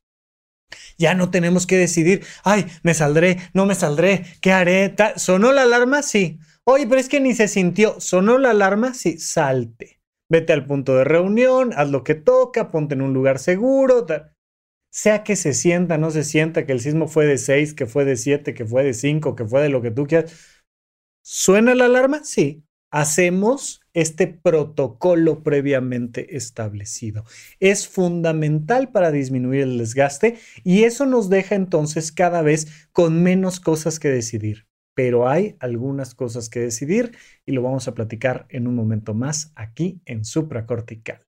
Ya no tenemos que decidir, ay, me saldré, no me saldré, ¿qué haré? ¿Sonó la alarma? Sí. Oye, pero es que ni se sintió. ¿Sonó la alarma? Sí, salte. Vete al punto de reunión, haz lo que toca, ponte en un lugar seguro. Sea que se sienta, no se sienta, que el sismo fue de 6, que fue de 7, que fue de 5, que fue de lo que tú quieras. ¿Suena la alarma? Sí. Hacemos este protocolo previamente establecido. Es fundamental para disminuir el desgaste y eso nos deja entonces cada vez con menos cosas que decidir pero hay algunas cosas que decidir y lo vamos a platicar en un momento más aquí en supracortical.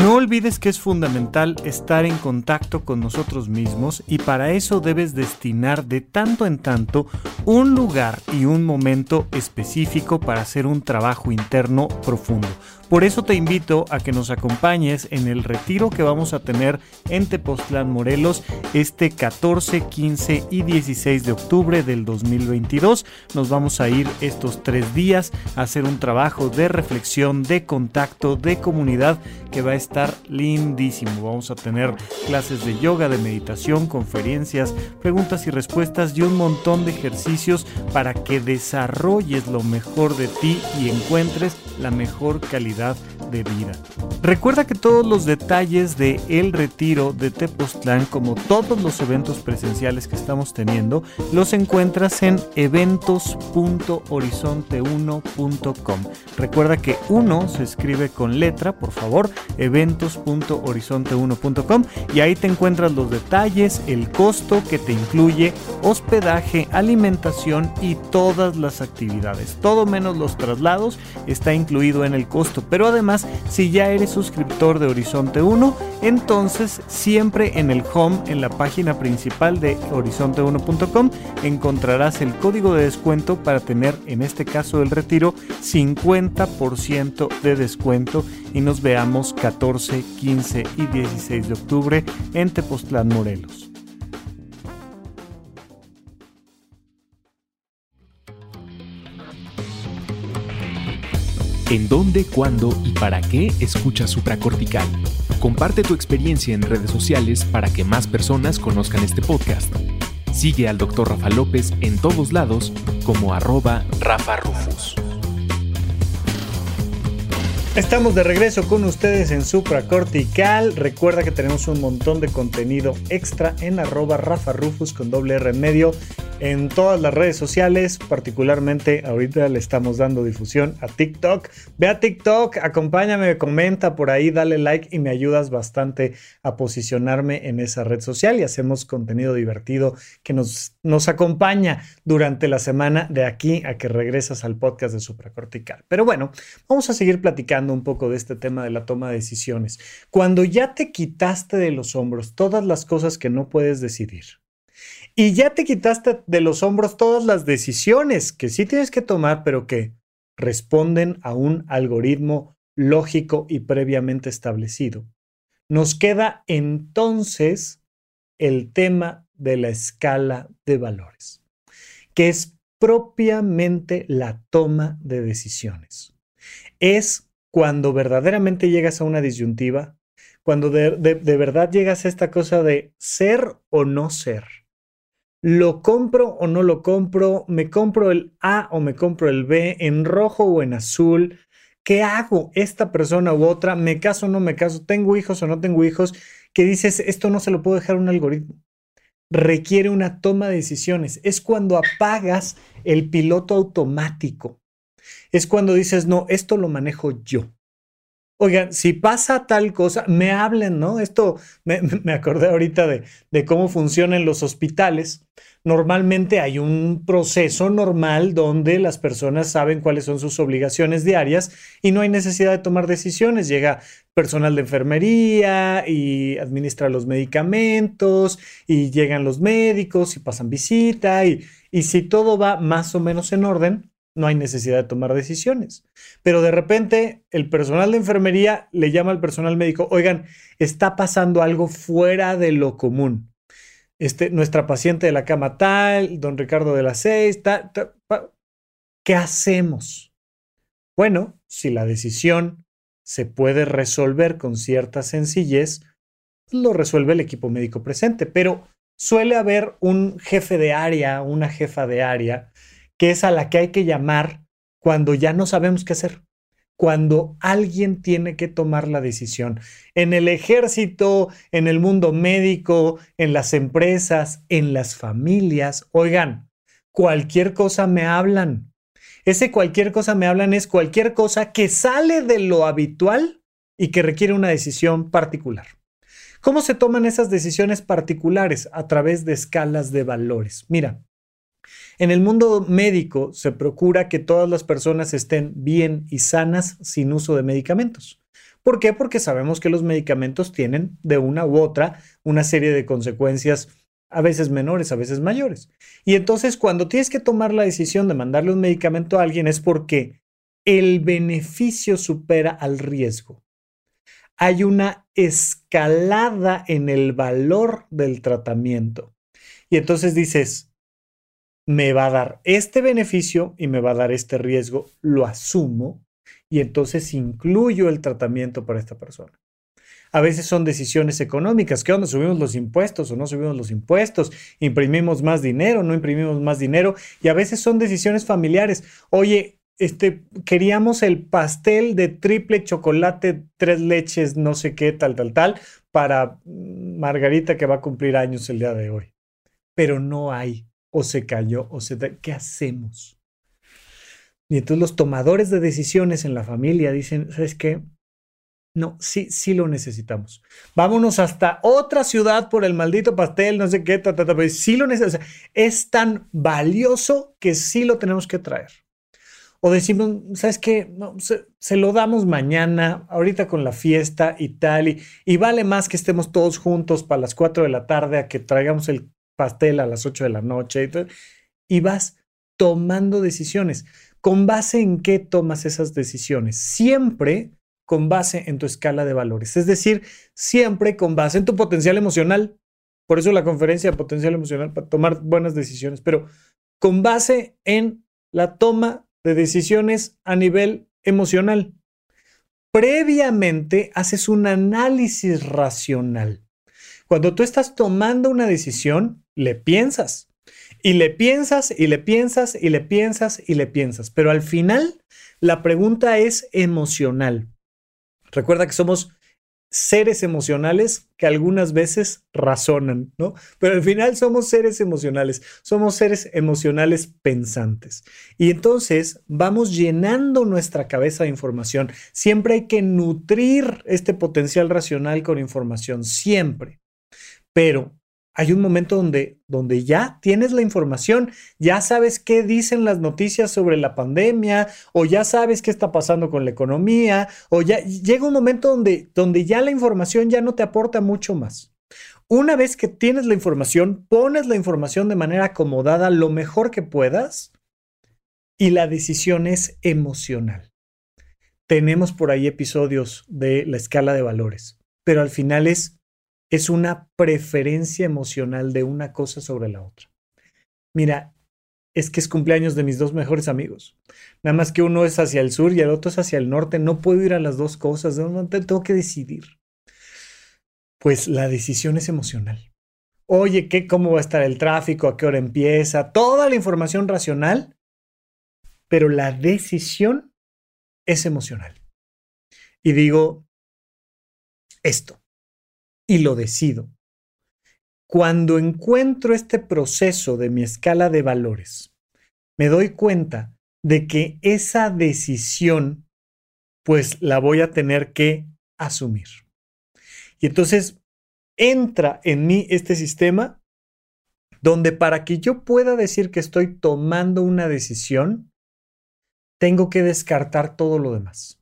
No olvides que es fundamental estar en contacto con nosotros mismos y para eso debes destinar de tanto en tanto un lugar y un momento específico para hacer un trabajo interno profundo. Por eso te invito a que nos acompañes en el retiro que vamos a tener en Tepoztlán, Morelos, este 14, 15 y 16 de octubre del 2022. Nos vamos a ir estos tres días a hacer un trabajo de reflexión, de contacto, de comunidad que va a estar lindísimo. Vamos a tener clases de yoga, de meditación, conferencias, preguntas y respuestas y un montón de ejercicios para que desarrolles lo mejor de ti y encuentres la mejor calidad de vida. Recuerda que todos los detalles de el retiro de Tepoztlán, como todos los eventos presenciales que estamos teniendo, los encuentras en eventos.horizonte1.com. Recuerda que uno se escribe con letra, por favor, eventos.horizonte1.com y ahí te encuentras los detalles, el costo que te incluye hospedaje, alimentación y todas las actividades. Todo menos los traslados está incluido en el costo, pero además si ya eres suscriptor de Horizonte 1, entonces siempre en el home, en la página principal de horizonte1.com, encontrarás el código de descuento para tener, en este caso el retiro, 50% de descuento y nos veamos 14, 15 y 16 de octubre en Tepoztlán, Morelos. ¿En dónde, cuándo y para qué escuchas supracortical? Comparte tu experiencia en redes sociales para que más personas conozcan este podcast. Sigue al Dr. Rafa López en todos lados como arroba Rafa Rufus. Estamos de regreso con ustedes en Supracortical. Recuerda que tenemos un montón de contenido extra en arroba Rafa Rufus con doble R en medio en todas las redes sociales, particularmente ahorita le estamos dando difusión a TikTok. Ve a TikTok, acompáñame, comenta por ahí, dale like y me ayudas bastante a posicionarme en esa red social y hacemos contenido divertido que nos, nos acompaña durante la semana de aquí a que regresas al podcast de Supracortical. Pero bueno, vamos a seguir platicando un poco de este tema de la toma de decisiones. Cuando ya te quitaste de los hombros todas las cosas que no puedes decidir, y ya te quitaste de los hombros todas las decisiones que sí tienes que tomar, pero que responden a un algoritmo lógico y previamente establecido. Nos queda entonces el tema de la escala de valores, que es propiamente la toma de decisiones. Es cuando verdaderamente llegas a una disyuntiva, cuando de, de verdad llegas a esta cosa de ser o no ser ¿Lo compro o no lo compro? ¿Me compro el A o me compro el B? ¿En rojo o en azul? ¿Qué hago? ¿Esta persona u otra? ¿Me caso o no me caso? ¿Tengo hijos o no tengo hijos? Que dices, esto no se lo puedo dejar a un algoritmo. Requiere una toma de decisiones. Es cuando apagas el piloto automático. Es cuando dices, no, esto lo manejo yo. Oigan, si pasa tal cosa, me hablen, ¿no? Esto me, acordé ahorita de, de cómo funcionan los hospitales. Normalmente hay un proceso normal donde las personas saben cuáles son sus obligaciones diarias y no hay necesidad de tomar decisiones. Llega personal de enfermería y administra los medicamentos y llegan los médicos y pasan visita y, y si todo va más o menos en orden, no hay necesidad de tomar decisiones. Pero de repente el personal de enfermería le llama al personal médico, oigan, está pasando algo fuera de lo común. Este, nuestra paciente de la cama tal, don Ricardo de las seis, tal, ¿qué hacemos? Bueno, si la decisión se puede resolver con cierta sencillez, lo resuelve el equipo médico presente, pero suele haber un jefe de área, una jefa de área, que es a la que hay que llamar cuando ya no sabemos qué hacer, cuando alguien tiene que tomar la decisión. En el ejército, en el mundo médico, en las empresas, en las familias, oigan, cualquier cosa me hablan. Ese cualquier cosa me hablan es cualquier cosa que sale de lo habitual y que requiere una decisión particular. ¿Cómo se toman esas decisiones particulares? A través de escalas de valores. Mira, en el mundo médico se procura que todas las personas estén bien y sanas sin uso de medicamentos. ¿Por qué? Porque sabemos que los medicamentos tienen de una u otra una serie de consecuencias a veces menores, a veces mayores. Y entonces cuando tienes que tomar la decisión de mandarle un medicamento a alguien es porque el beneficio supera al riesgo. Hay una escalada en el valor del tratamiento. Y entonces dices, me va a dar este beneficio y me va a dar este riesgo, lo asumo y entonces incluyo el tratamiento para esta persona. A veces son decisiones económicas. ¿Qué onda? ¿Subimos los impuestos o no subimos los impuestos? ¿Imprimimos más dinero? ¿No imprimimos más dinero? Y a veces son decisiones familiares. Oye, este, queríamos el pastel de triple chocolate, tres leches, no sé qué, tal, tal, tal, para Margarita que va a cumplir años el día de hoy. Pero no hay o se cayó o se... ¿Qué hacemos? Y entonces los tomadores de decisiones en la familia dicen, ¿sabes qué? No, sí, sí lo necesitamos. Vámonos hasta otra ciudad por el maldito pastel, no sé qué, ta, ta, pero sí lo necesitamos. es tan valioso que sí lo tenemos que traer. O decimos, ¿sabes qué? No, se, lo damos mañana, ahorita con la fiesta y tal, y, y, vale más que estemos todos juntos para las 4 de la tarde a que traigamos el pastel a las 8 de la noche y, vas tomando decisiones. ¿Con base en qué tomas esas decisiones? Siempre con base en tu escala de valores, es decir, siempre con base en tu potencial emocional. Por eso la conferencia de potencial emocional para tomar buenas decisiones, pero con base en la toma de decisiones a nivel emocional. Previamente haces un análisis racional. Cuando tú estás tomando una decisión, le piensas. Y le piensas y le piensas y le piensas y le piensas. Pero al final, la pregunta es emocional. Recuerda que somos seres emocionales que algunas veces razonan, ¿no? Pero al final somos seres emocionales, somos seres emocionales pensantes. Y entonces vamos llenando nuestra cabeza de información. Siempre hay que nutrir este potencial racional con información, siempre. Pero hay un momento donde, donde ya tienes la información, ya sabes qué dicen las noticias sobre la pandemia, o ya sabes qué está pasando con la economía, o ya llega un momento donde, donde ya la información ya no te aporta mucho más. Una vez que tienes la información, pones la información de manera acomodada lo mejor que puedas y la decisión es emocional. Tenemos por ahí episodios de la escala de valores, pero al final es es una preferencia emocional de una cosa sobre la otra. Mira, es que es cumpleaños de mis dos mejores amigos. Nada más que uno es hacia el sur y el otro es hacia el norte. No puedo ir a las dos cosas. No, tengo que decidir. Pues la decisión es emocional. Oye, ¿qué, ¿cómo va a estar el tráfico? ¿A qué hora empieza? Toda la información racional, pero la decisión es emocional. Y digo esto y lo decido. Cuando encuentro este proceso de mi escala de valores, me doy cuenta de que esa decisión pues la voy a tener que asumir. Y entonces entra en mí este sistema donde para que yo pueda decir que estoy tomando una decisión, tengo que descartar todo lo demás.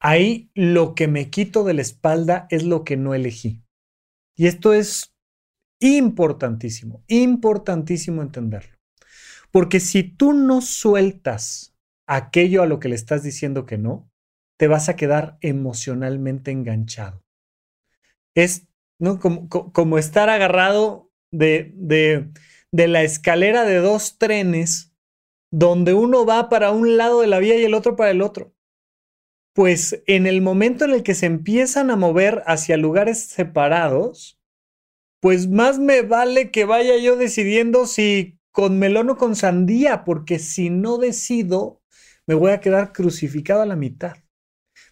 Ahí lo que me quito de la espalda es lo que no elegí. Y esto es importantísimo, importantísimo entenderlo. Porque si tú no sueltas aquello a lo que le estás diciendo que no, te vas a quedar emocionalmente enganchado. Es ¿no? como, como estar agarrado de, de, de la escalera de dos trenes donde uno va para un lado de la vía y el otro para el otro. Pues en el momento en el que se empiezan a mover hacia lugares separados, pues más me vale que vaya yo decidiendo si con melón o con sandía, porque si no decido, me voy a quedar crucificado a la mitad.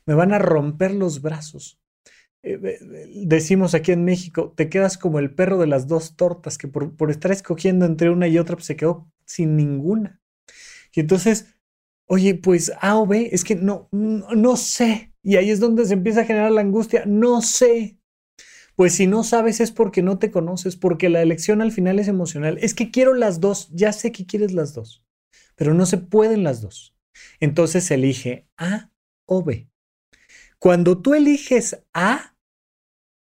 Me van a romper los brazos. Eh, decimos aquí en México, te quedas como el perro de las dos tortas, que por, estar escogiendo entre una y otra, pues se quedó sin ninguna. Y entonces, oye, pues A o B, es que no, no, sé. Y ahí es donde se empieza a generar la angustia, no sé. Pues si no sabes es porque no te conoces, porque la elección al final es emocional. Es que quiero las dos, ya sé que quieres las dos, pero no se pueden las dos. Entonces elige A o B. Cuando tú eliges A,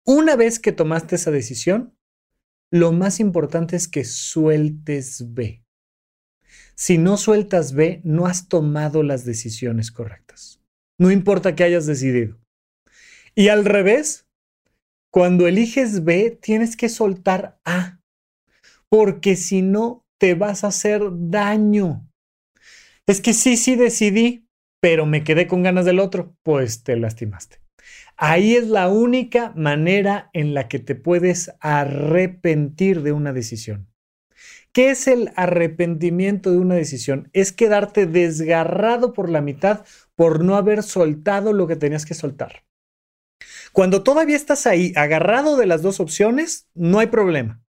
una vez que tomaste esa decisión, lo más importante es que sueltes B. Si no sueltas B, no has tomado las decisiones correctas. No importa que hayas decidido. Y al revés, cuando eliges B, tienes que soltar A, porque si no, te vas a hacer daño. Es que sí, sí decidí, pero me quedé con ganas del otro, pues te lastimaste. Ahí es la única manera en la que te puedes arrepentir de una decisión. ¿Qué es el arrepentimiento de una decisión? Es quedarte desgarrado por la mitad por no haber soltado lo que tenías que soltar. Cuando todavía estás ahí agarrado de las dos opciones, no hay problema.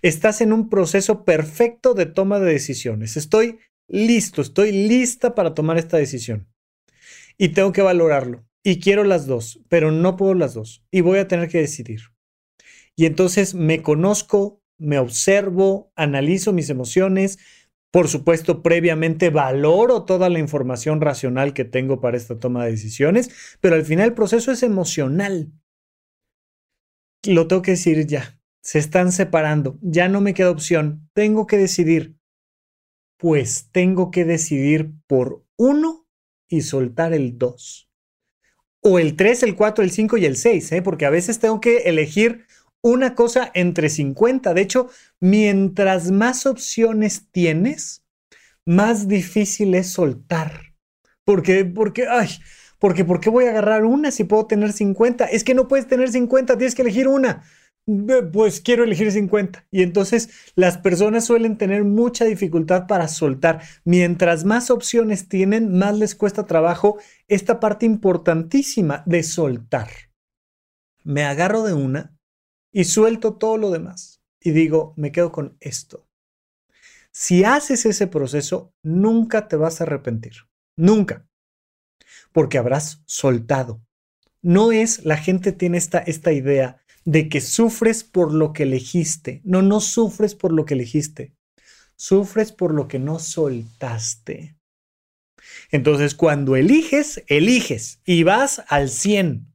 Estás en un proceso perfecto de toma de decisiones. Estoy listo, estoy lista para tomar esta decisión. Y tengo que valorarlo. Y quiero las dos, pero no puedo las dos. Y voy a tener que decidir. Y entonces me conozco, me observo, analizo mis emociones. Por supuesto, previamente valoro toda la información racional que tengo para esta toma de decisiones, pero al final el proceso es emocional. Lo tengo que decir ya. Se están separando. Ya no me queda opción. Tengo que decidir pues tengo que decidir por uno y soltar el dos. O el tres, el cuatro, el cinco y el seis, ¿eh? porque a veces tengo que elegir una cosa entre 50. De hecho, mientras más opciones tienes, más difícil es soltar. Porque, porque, ay, porque, ¿por qué voy a agarrar una si puedo tener 50? Es que no puedes tener 50, tienes que elegir una pues quiero elegir 50. Y entonces las personas suelen tener mucha dificultad para soltar. Mientras más opciones tienen, más les cuesta trabajo esta parte importantísima de soltar. Me agarro de una y suelto todo lo demás. Y digo, me quedo con esto. Si haces ese proceso, nunca te vas a arrepentir. Nunca. Porque habrás soltado. No es, la gente tiene esta, esta idea de que sufres por lo que elegiste. No, no sufres por lo que elegiste. Sufres por lo que no soltaste. Entonces, cuando eliges, eliges y vas al 100.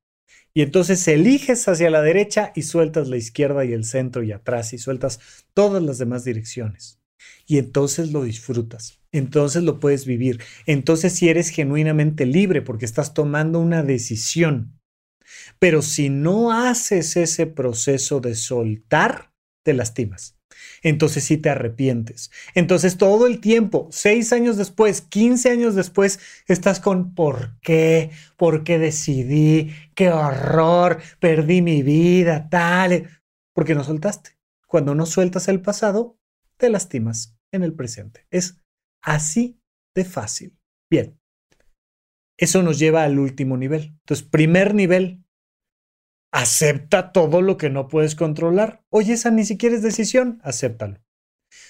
Y entonces eliges hacia la derecha y sueltas la izquierda y el centro y atrás y sueltas todas las demás direcciones. Y entonces lo disfrutas. Entonces lo puedes vivir. Entonces si eres genuinamente libre porque estás tomando una decisión pero si no haces ese proceso de soltar, te lastimas. Entonces sí te arrepientes. Entonces todo el tiempo, seis años después, 15 años después, estás con ¿por qué? ¿Por qué decidí? ¡Qué horror! Perdí mi vida, tal. Porque no soltaste. Cuando no sueltas el pasado, te lastimas en el presente. Es así de fácil. Bien. Eso nos lleva al último nivel. Entonces, primer nivel, acepta todo lo que no puedes controlar. Oye, esa ni siquiera es decisión, acéptalo.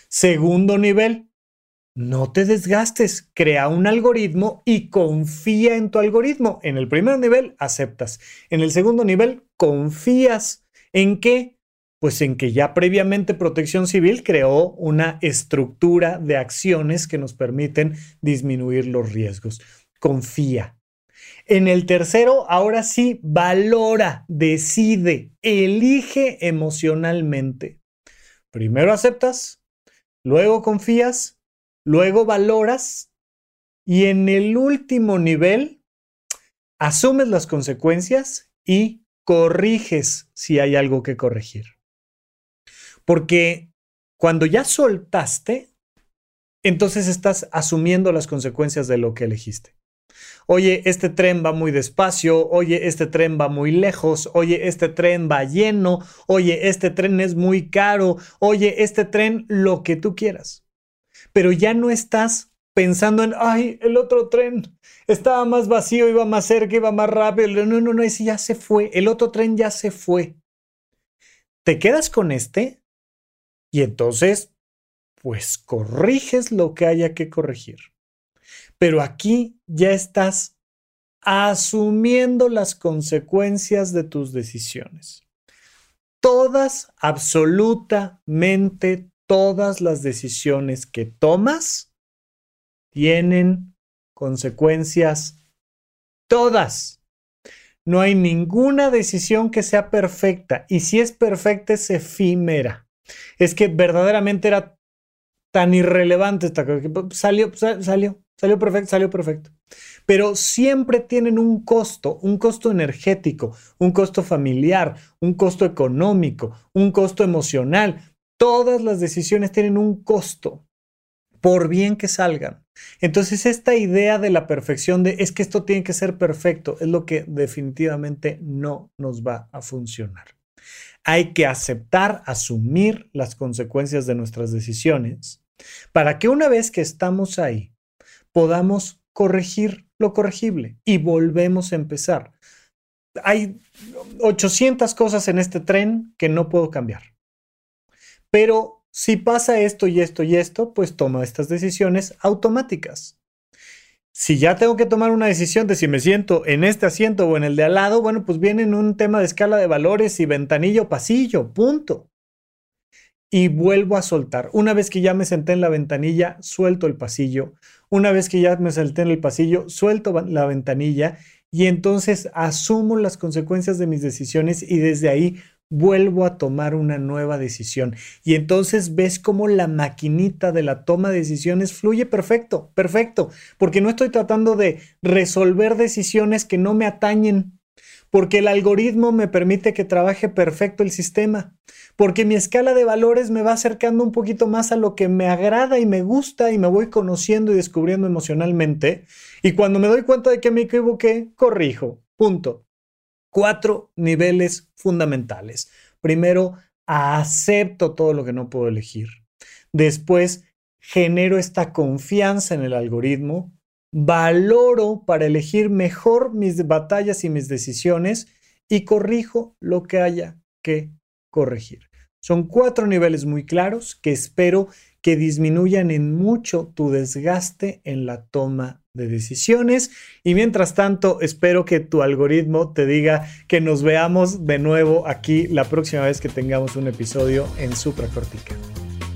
Segundo nivel, no te desgastes, crea un algoritmo y confía en tu algoritmo. En el primer nivel, aceptas. En el segundo nivel, confías. ¿En qué? Pues en que ya previamente Protección Civil creó una estructura de acciones que nos permiten disminuir los riesgos. Confía. En el tercero, ahora sí, valora, decide, elige emocionalmente. Primero aceptas, luego confías, luego valoras y en el último nivel asumes las consecuencias y corriges si hay algo que corregir. Porque cuando ya soltaste, entonces estás asumiendo las consecuencias de lo que elegiste. Oye, este tren va muy despacio, oye, este tren va muy lejos, oye, este tren va lleno, oye, este tren es muy caro, oye, este tren lo que tú quieras. Pero ya no estás pensando en, ay, el otro tren estaba más vacío, iba más cerca, iba más rápido. No, no, no, ese ya se fue, el otro tren ya se fue. ¿Te quedas con este? Y entonces, pues corriges lo que haya que corregir. Pero aquí ya estás asumiendo las consecuencias de tus decisiones. Todas, absolutamente todas las decisiones que tomas tienen consecuencias. Todas. No hay ninguna decisión que sea perfecta y si es perfecta es efímera. Es que verdaderamente era tan irrelevante esta cosa. Salió, salió, salió perfecto, salió perfecto. Pero siempre tienen un costo, un costo energético, un costo familiar, un costo económico, un costo emocional. Todas las decisiones tienen un costo, por bien que salgan. Entonces, esta idea de la perfección, de es que esto tiene que ser perfecto, es lo que definitivamente no nos va a funcionar. Hay que aceptar, asumir las consecuencias de nuestras decisiones para que una vez que estamos ahí podamos corregir lo corregible y volvemos a empezar. Hay 800 cosas en este tren que no puedo cambiar. Pero si pasa esto y esto y esto, pues tomo estas decisiones automáticas. Si ya tengo que tomar una decisión de si me siento en este asiento o en el de al lado, bueno, pues viene en un tema de escala de valores y ventanillo pasillo, punto y vuelvo a soltar. Una vez que ya me senté en la ventanilla, suelto el pasillo. Una vez que ya me senté en el pasillo, suelto la ventanilla y entonces asumo las consecuencias de mis decisiones y desde ahí vuelvo a tomar una nueva decisión. Y entonces ves cómo la maquinita de la toma de decisiones fluye perfecto, perfecto, porque no estoy tratando de resolver decisiones que no me atañen, porque el algoritmo me permite que trabaje perfecto el sistema porque mi escala de valores me va acercando un poquito más a lo que me agrada y me gusta y me voy conociendo y descubriendo emocionalmente. Y cuando me doy cuenta de que me equivoqué, corrijo. Punto. Cuatro niveles fundamentales. Primero, acepto todo lo que no puedo elegir. Después, genero esta confianza en el algoritmo. Valoro para elegir mejor mis batallas y mis decisiones y corrijo lo que haya que corregir. Son cuatro niveles muy claros que espero que disminuyan en mucho tu desgaste en la toma de decisiones. Y mientras tanto, espero que tu algoritmo te diga que nos veamos de nuevo aquí la próxima vez que tengamos un episodio en Supracortical.